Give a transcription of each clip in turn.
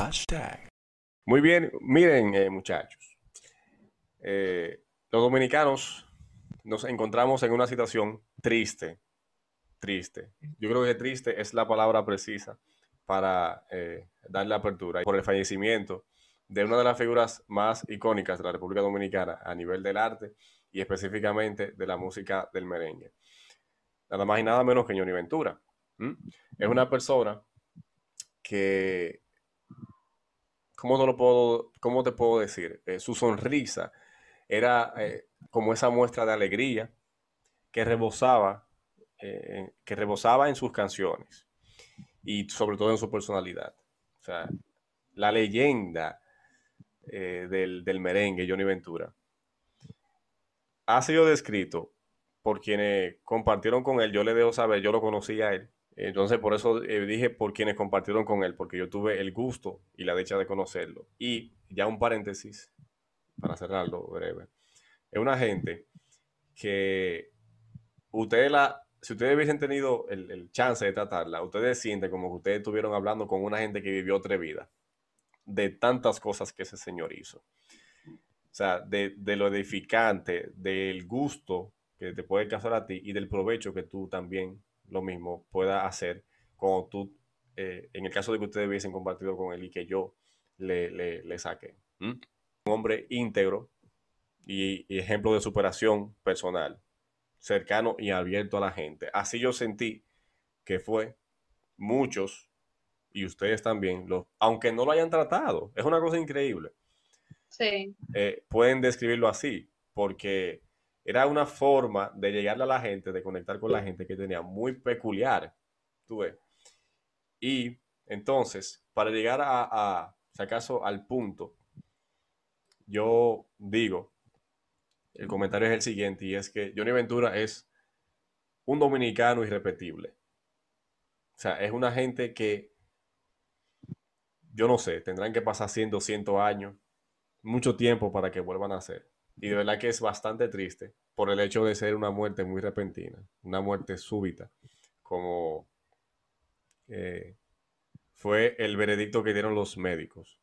Hashtag. Muy bien, miren eh, muchachos. Eh, los dominicanos nos encontramos en una situación triste, triste. Yo creo que triste es la palabra precisa para eh, darle apertura por el fallecimiento de una de las figuras más icónicas de la República Dominicana a nivel del arte y específicamente de la música del merengue. Nada más y nada menos que Johnny Ventura. Es una persona que, ¿cómo te, lo puedo, cómo te puedo decir? Eh, su sonrisa era eh, como esa muestra de alegría que rebosaba, eh, que rebosaba en sus canciones y sobre todo en su personalidad. O sea, la leyenda del, del merengue, Johnny Ventura, ha sido descrito por quienes compartieron con él. Yo le dejo saber, yo lo conocí a él entonces, por eso eh, dije por quienes compartieron con él, porque yo tuve el gusto y la dicha de conocerlo. Y ya un paréntesis, para cerrarlo breve. Es una gente que ustedes la, si ustedes hubiesen tenido el, chance de tratarla, ustedes sienten como que ustedes estuvieron hablando con una gente que vivió otra vida, de tantas cosas que ese señor hizo. O sea, de, de lo edificante, del gusto que te puede causar a ti y del provecho que tú también lo mismo pueda hacer como tú, eh, en el caso de que ustedes hubiesen compartido con él y que yo le, le, saque. Un hombre íntegro y, ejemplo de superación personal, cercano y abierto a la gente. Así yo sentí que fue muchos y ustedes también, los, aunque no lo hayan tratado, es una cosa increíble. Sí. Eh, pueden describirlo así, porque era una forma de llegarle a la gente, de conectar con la gente que tenía muy peculiar. Tú ves. Y entonces, para llegar a, si acaso, al punto, yo digo, el comentario es el siguiente, y es que Johnny Ventura es un dominicano irrepetible. O sea, es una gente que, yo no sé, tendrán que pasar 100, 200 años, mucho tiempo para que vuelvan a ser. Y de verdad que es bastante triste por el hecho de ser una muerte muy repentina, una muerte súbita, como eh, fue el veredicto que dieron los médicos,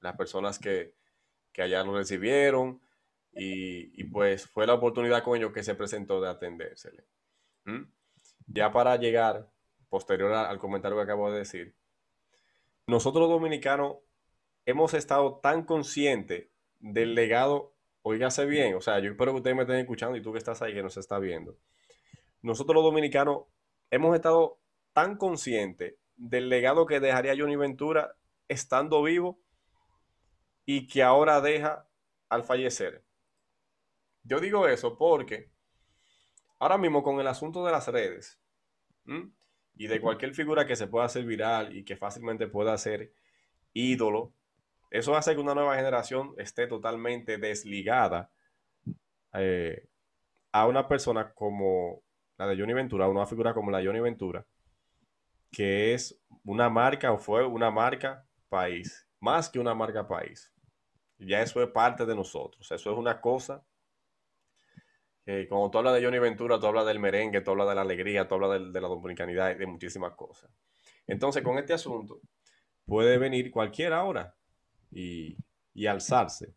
las personas que, allá lo recibieron, y, pues fue la oportunidad con ellos que se presentó de atendérsele. ¿Mm? Ya para llegar, posterior al comentario que acabo de decir, nosotros dominicanos hemos estado tan conscientes del legado Oígase bien, o sea, yo espero que ustedes me estén escuchando y tú que estás ahí que nos está viendo. Nosotros los dominicanos hemos estado tan conscientes del legado que dejaría Johnny Ventura estando vivo y que ahora deja al fallecer. Yo digo eso porque ahora mismo con el asunto de las redes y de cualquier figura que se pueda hacer viral y que fácilmente pueda ser ídolo eso hace que una nueva generación esté totalmente desligada eh, a una persona como la de Johnny Ventura, una figura como la de Johnny Ventura, que es una marca o fue una marca país, más que una marca país. Ya eso es parte de nosotros. Eso es una cosa que cuando tú hablas de Johnny Ventura, tú hablas del merengue, tú hablas de la alegría, tú hablas de, la dominicanidad y de muchísimas cosas. Entonces, con este asunto, puede venir cualquiera ahora y, alzarse.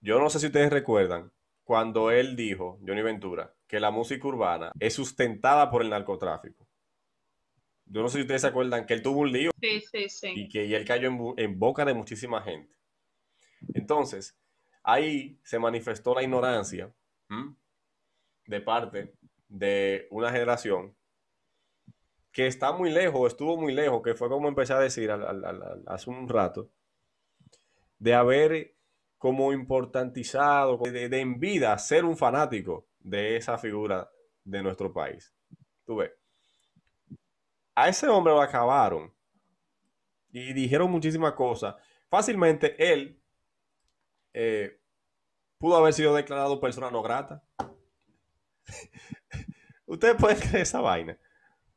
Yo no sé si ustedes recuerdan cuando él dijo, Johnny Ventura, que la música urbana es sustentada por el narcotráfico. Yo no sé si ustedes se acuerdan que él tuvo un lío y que él cayó en, boca de muchísima gente. Entonces, ahí se manifestó la ignorancia de parte de una generación que está muy lejos, estuvo muy lejos, que fue como empecé a decir hace un rato, de haber como importantizado, de, en vida ser un fanático de esa figura de nuestro país. Tú ves. A ese hombre lo acabaron y dijeron muchísimas cosas. Fácilmente él eh, pudo haber sido declarado persona no grata. Ustedes pueden creer esa vaina.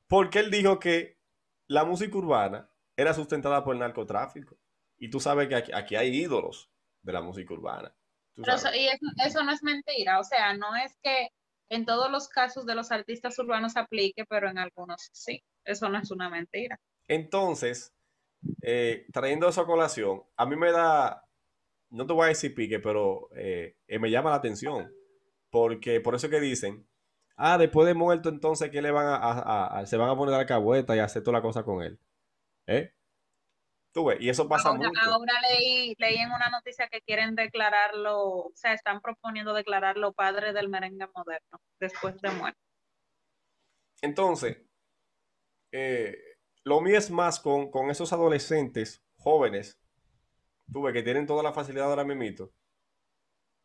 Porque él dijo que la música urbana era sustentada por el narcotráfico. Y tú sabes que aquí, hay ídolos de la música urbana. Eso, y eso, no es mentira. O sea, no es que en todos los casos de los artistas urbanos aplique, pero en algunos sí. Eso no es una mentira. Entonces, eh, trayendo eso a colación, a mí me da, no te voy a decir pique, pero eh, eh, me llama la atención. Porque por eso que dicen, ah, después de muerto, entonces, ¿qué le van a, se van a poner a la cabueta y hacer toda la cosa con él? ¿Eh? Tú ves, y eso pasa ahora, mucho. Ahora leí, leí en una noticia que quieren declararlo, o sea, están proponiendo declararlo padre del merengue moderno después de muerte. Entonces, eh, lo mío es más con, esos adolescentes jóvenes, tuve que tienen toda la facilidad ahora mismo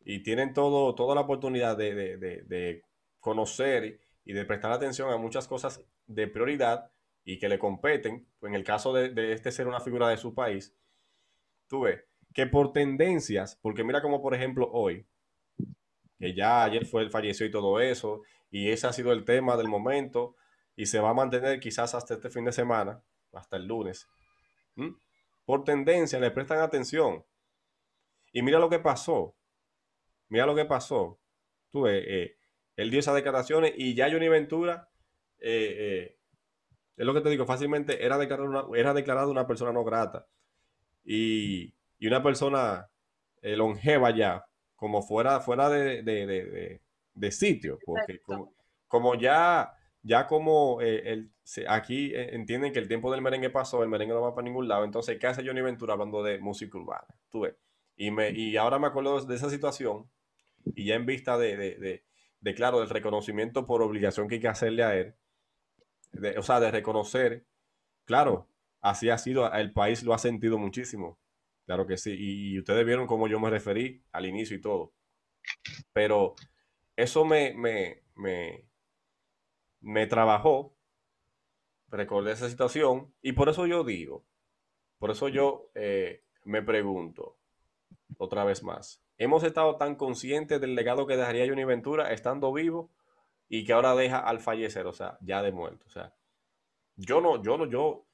y tienen todo, toda la oportunidad de, conocer y de prestar atención a muchas cosas de prioridad y que le competen, en el caso de, este ser una figura de su país, tuve que por tendencias, porque mira como por ejemplo hoy, que ya ayer fue el falleció y todo eso, y ese ha sido el tema del momento, y se va a mantener quizás hasta este fin de semana, hasta el lunes. Por tendencia, le prestan atención. Y mira lo que pasó. Mira lo que pasó. Tú, eh, él dio esas declaraciones y ya Johnny Ventura, eh, eh, es lo que te digo, fácilmente era declarado una, era declarado una persona no grata. Y, una persona longeva ya, como fuera, fuera de, sitio. Porque como ya ya como eh, aquí eh, entienden que el tiempo del merengue pasó, el merengue no va para ningún lado, entonces, ¿qué hace Johnny Ventura hablando de música urbana? Tú ves. Y, me, y ahora me acuerdo de esa situación, y ya en vista de, claro, del reconocimiento por obligación que hay que hacerle a él, o sea, de reconocer, claro, así ha sido, el país lo ha sentido muchísimo, claro que sí, y, ustedes vieron cómo yo me referí al inicio y todo, pero eso me, me, me me trabajó, recordé esa situación y por eso yo digo, por eso yo eh, me pregunto otra vez más, hemos estado tan conscientes del legado que dejaría Johnny Ventura estando vivo y que ahora deja al fallecer, o sea, ya de muerto, o sea, yo no, yo no, yo,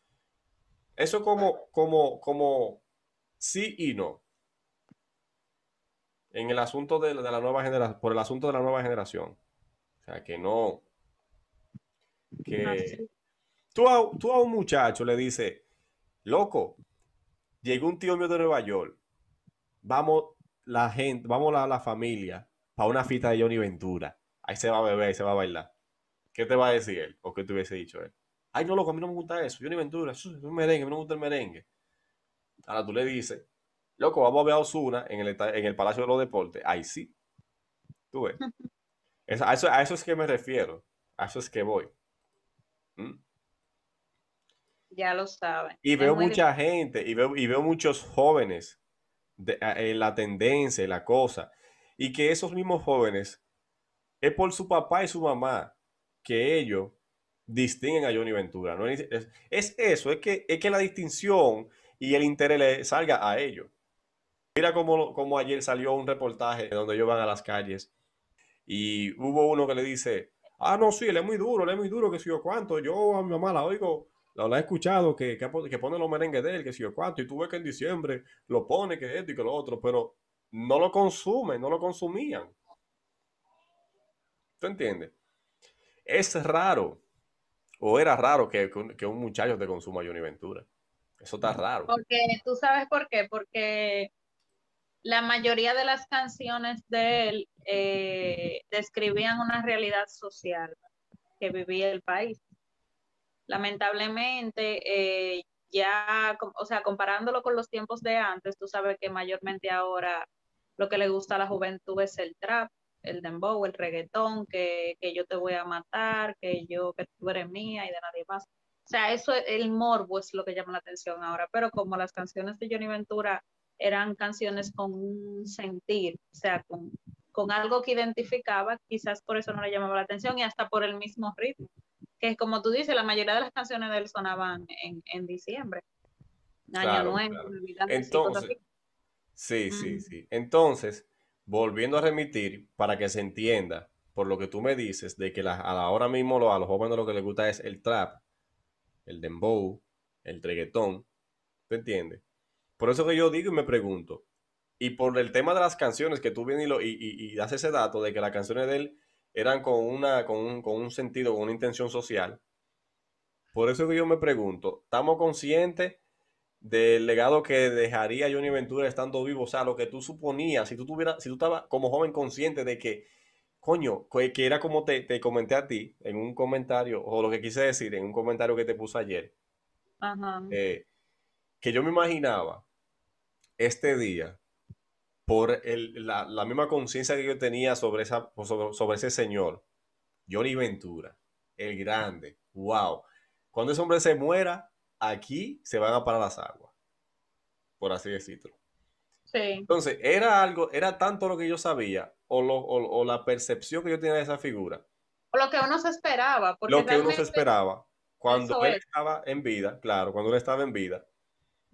eso como, como, como sí y no. En el asunto de, de la nueva generación, por el asunto de la nueva generación. O sea, que no, que ah, tú, a, tú a un muchacho le dices, loco, llegó un tío mío de Nueva York, vamos la gente, vamos la, la familia para una fiesta de Johnny Ventura. Ahí se va a beber, ahí se va a bailar. ¿Qué te va a decir él? ¿O qué te hubiese dicho él? Ay, no, loco, a mí no me gusta eso. Johnny Ventura, eso es un merengue, a mí no me gusta el merengue. Ahora tú le dices, loco, vamos a ver a Osuna en el, en el Palacio de los Deportes. Ahí sí. Tú ves. a, eso, a eso es que me refiero. A eso es que voy. ¿Mm? Ya lo saben. Y veo mucha gente, y veo, y veo muchos jóvenes en la tendencia, la cosa, y que esos mismos jóvenes es por su papá y su mamá que ellos distinguen a Johnny Ventura. ¿no? Es, eso, es que, es que la distinción y el interés le salga a ellos. Mira cómo, como ayer salió un reportaje donde ellos van a las calles y hubo uno que le dice, Ah, no, sí, él es muy duro, él es muy duro, que si yo cuánto. Yo a mi mamá la oigo, la, he escuchado, que, que, pone los merengues de él, que si yo cuánto. Y tú ves que en diciembre lo pone, que esto y que lo otro, pero no lo consumen, no lo consumían. ¿Tú entiendes? Es raro, o era raro que, que un muchacho te consuma Johnny Ventura. Eso está raro. Porque tú sabes por qué, porque la mayoría de las canciones de él eh, describían una realidad social que vivía el país. Lamentablemente, eh, ya, o sea, comparándolo con los tiempos de antes, tú sabes que mayormente ahora lo que le gusta a la juventud es el trap, el dembow, el reggaetón, que, que yo te voy a matar, que yo, que tú eres mía y de nadie más. O sea, eso, el morbo es lo que llama la atención ahora, pero como las canciones de Johnny Ventura eran canciones con un sentir, o sea, con, algo que identificaba, quizás por eso no le llamaba la atención y hasta por el mismo ritmo, que como tú dices, la mayoría de las canciones de él sonaban en, diciembre, año nuevo, Entonces, sí, sí, sí. Entonces, volviendo a remitir, para que se entienda, por lo que tú me dices, de que la, ahora mismo a los jóvenes lo que les gusta es el trap, el dembow, el reggaetón, ¿te entiendes? Por eso que yo digo y me pregunto, y por el tema de las canciones que tú vienes y, das ese dato de que las canciones de él eran con, una, con, un, con un sentido, con una intención social, por eso que yo me pregunto, ¿estamos conscientes del legado que dejaría Johnny Ventura estando vivo, o sea, lo que tú suponías, si tú tuvieras, si tú estabas como joven consciente de que, coño, que era como te, te comenté a ti en un comentario, o lo que quise decir en un comentario que te puse ayer, eh, que yo me imaginaba este día por la, misma conciencia que yo tenía sobre, esa, sobre, sobre, ese señor, Johnny Ventura, el grande, wow. Cuando ese hombre se muera, aquí se van a parar las aguas, por así decirlo. Sí. Entonces, era algo, era tanto lo que yo sabía, o, lo, o, la percepción que yo tenía de esa figura. O lo que uno se esperaba. lo que uno se esperaba cuando él estaba en vida, claro, cuando él estaba en vida.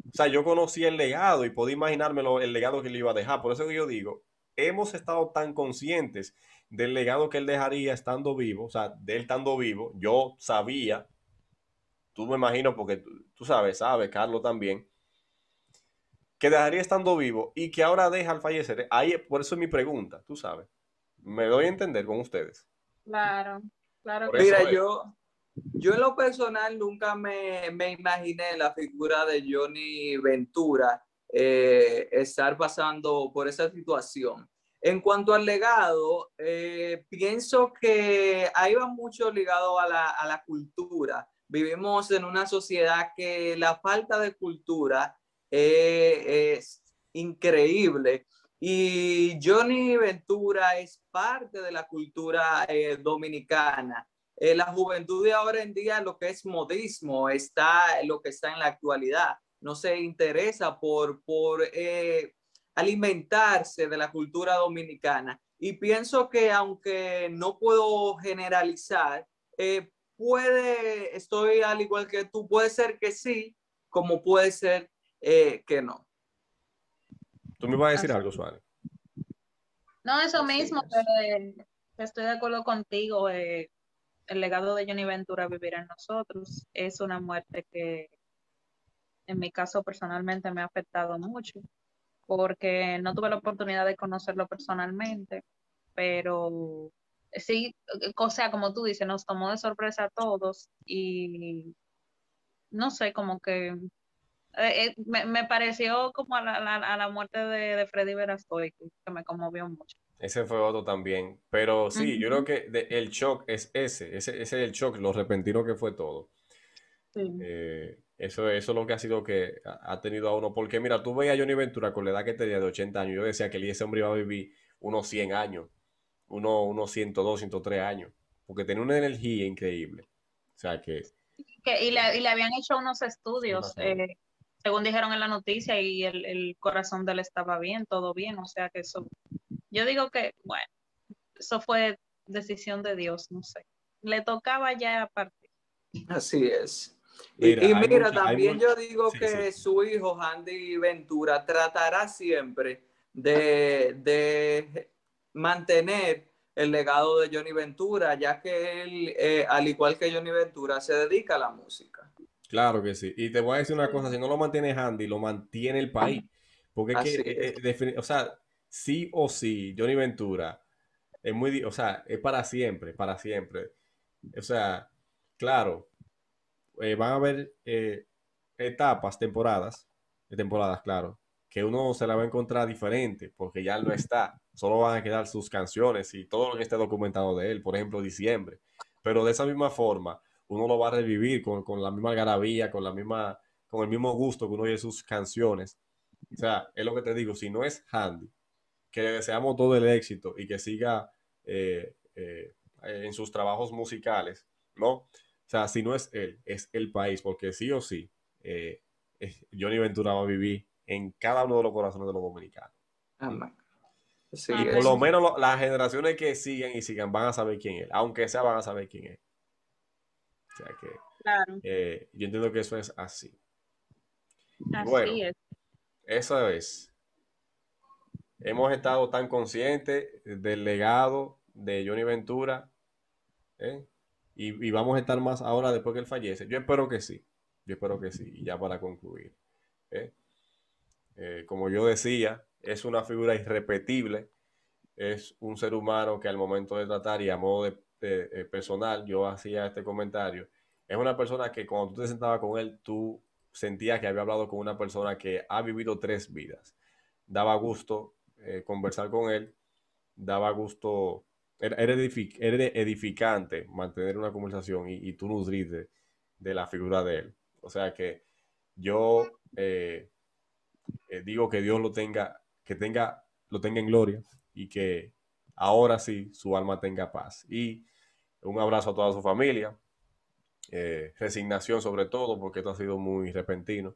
O sea, yo conocí el legado y podía imaginarme el legado que le iba a dejar. Por eso que yo digo, hemos estado tan conscientes del legado que él dejaría estando vivo, o sea, de él estando vivo. Yo sabía, tú me imagino, porque tú, sabes, sabes, Carlos también, que dejaría estando vivo y que ahora deja al fallecer. Ahí, por eso es mi pregunta, tú sabes. Me doy a entender con ustedes. Claro, claro. Mira, yo, yo en lo personal nunca me, me imaginé la figura de Johnny Ventura eh, estar pasando por esa situación. En cuanto al legado, eh, pienso que ahí va mucho ligado a la, a la cultura. Vivimos en una sociedad que la falta de cultura eh, es increíble. Y Johnny Ventura es parte de la cultura dominicana. Eh, la juventud de ahora en día, lo que es modismo, está lo que está en la actualidad. No se interesa por, por eh, alimentarse de la cultura dominicana. Y pienso que aunque no puedo generalizar, eh, puede, estoy al igual que tú, puede ser que sí, como puede ser que no. Tú me vas a decir algo, Suárez. No, eso mismo, pero estoy de acuerdo contigo el legado de Johnny Ventura vivirá en nosotros. Es una muerte que en mi caso personalmente me ha afectado mucho porque no tuve la oportunidad de conocerlo personalmente, pero sí, o sea, como tú dices, nos tomó de sorpresa a todos y no sé, como que eh, eh, me, pareció como a la, muerte de, de Freddy Verastoy, que me conmovió mucho. Ese fue otro también. Pero sí, yo creo que el shock es ese, ese, es el shock, lo repentino que fue todo. Eh, eso, eso es lo que ha sido que ha tenido a uno. Porque mira, tú veías a Johnny Ventura con la edad que tenía de 80 años. Yo decía que ese hombre iba a vivir unos 100 años, unos, unos 102, 103 años. Porque tenía una energía increíble. O sea que. y, le, y, le, habían hecho unos estudios, eh, según dijeron en la noticia, y el, el corazón de él estaba bien, todo bien. O sea que eso yo digo que, bueno, eso fue decisión de Dios, no sé. Le tocaba ya partir. Así es. y, mira, también yo digo que su hijo, Andy Ventura, tratará siempre de, mantener el legado de Johnny Ventura, ya que él, eh, al igual que Johnny Ventura, se dedica a la música. Claro que sí. Y te voy a decir una cosa, si no lo mantiene Andy, lo mantiene el país. Porque es que, eh, eh, o sea, sí o sí, Johnny Ventura es muy, o sea, es para siempre, para siempre. O sea, claro, eh, van a haber eh, etapas, temporadas, temporadas, claro, que uno se la va a encontrar diferente porque ya no está. Solo van a quedar sus canciones y todo lo que esté documentado de él, por ejemplo, diciembre. Pero de esa misma forma, uno lo va a revivir con, con la misma algarabía, con la misma, con el mismo gusto que uno oye sus canciones. O sea, es lo que te digo, si no es Handy, que le deseamos todo el éxito y que siga eh, eh, en sus trabajos musicales, ¿no? O sea, si no es él, es el país, porque sí o sí, eh, Johnny Ventura va a vivir en cada uno de los corazones de los dominicanos. y por lo menos las generaciones que siguen y sigan van a saber quién es, aunque sea van a saber quién es. O sea que yo entiendo que eso es así. Así es. Eso es hemos estado tan conscientes del legado de Johnny Ventura ¿eh? y, vamos a estar más ahora después que él fallece. Yo espero que sí, yo espero que sí. Y ya para concluir, ¿eh? Eh, como yo decía, es una figura irrepetible, es un ser humano que al momento de tratar y a modo de, personal, yo hacía este comentario, es una persona que cuando tú te sentabas con él, tú sentía que había hablado con una persona que ha vivido tres vidas. Daba gusto eh, conversar con él, daba gusto, era, edificante mantener una conversación y, tú nutrirte de la figura de él. O sea que yo eh, eh, digo que Dios lo tenga, que tenga, lo tenga en gloria y que ahora sí su alma tenga paz. Y un abrazo a toda su familia, resignación sobre todo, porque esto ha sido muy repentino.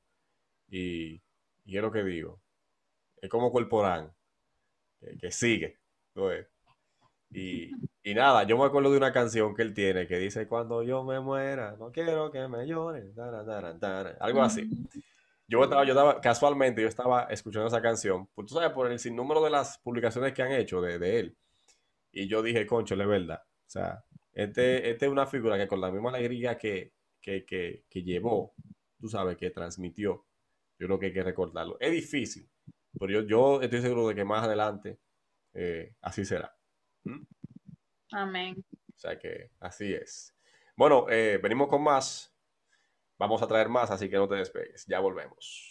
Y, y es lo que digo, es como Corporán, que sigue. Y, y, nada, yo me acuerdo de una canción que él tiene que dice, cuando yo me muera, no quiero que me lloren, algo así. Yo estaba, yo estaba, casualmente, yo estaba escuchando esa canción, pues tú sabes, por el sinnúmero de las publicaciones que han hecho de, de él. Y yo dije, concho, es verdad. O sea, este, este es una figura que con la misma alegría que, que, que, que llevó, tú sabes, que transmitió, yo creo que hay que recordarlo. Es difícil, pero yo, yo estoy seguro de que más adelante eh, así será. ¿Mm? Amén. O sea que así es. Bueno, eh, venimos con más. Vamos a traer más, así que no te despegues. Ya volvemos.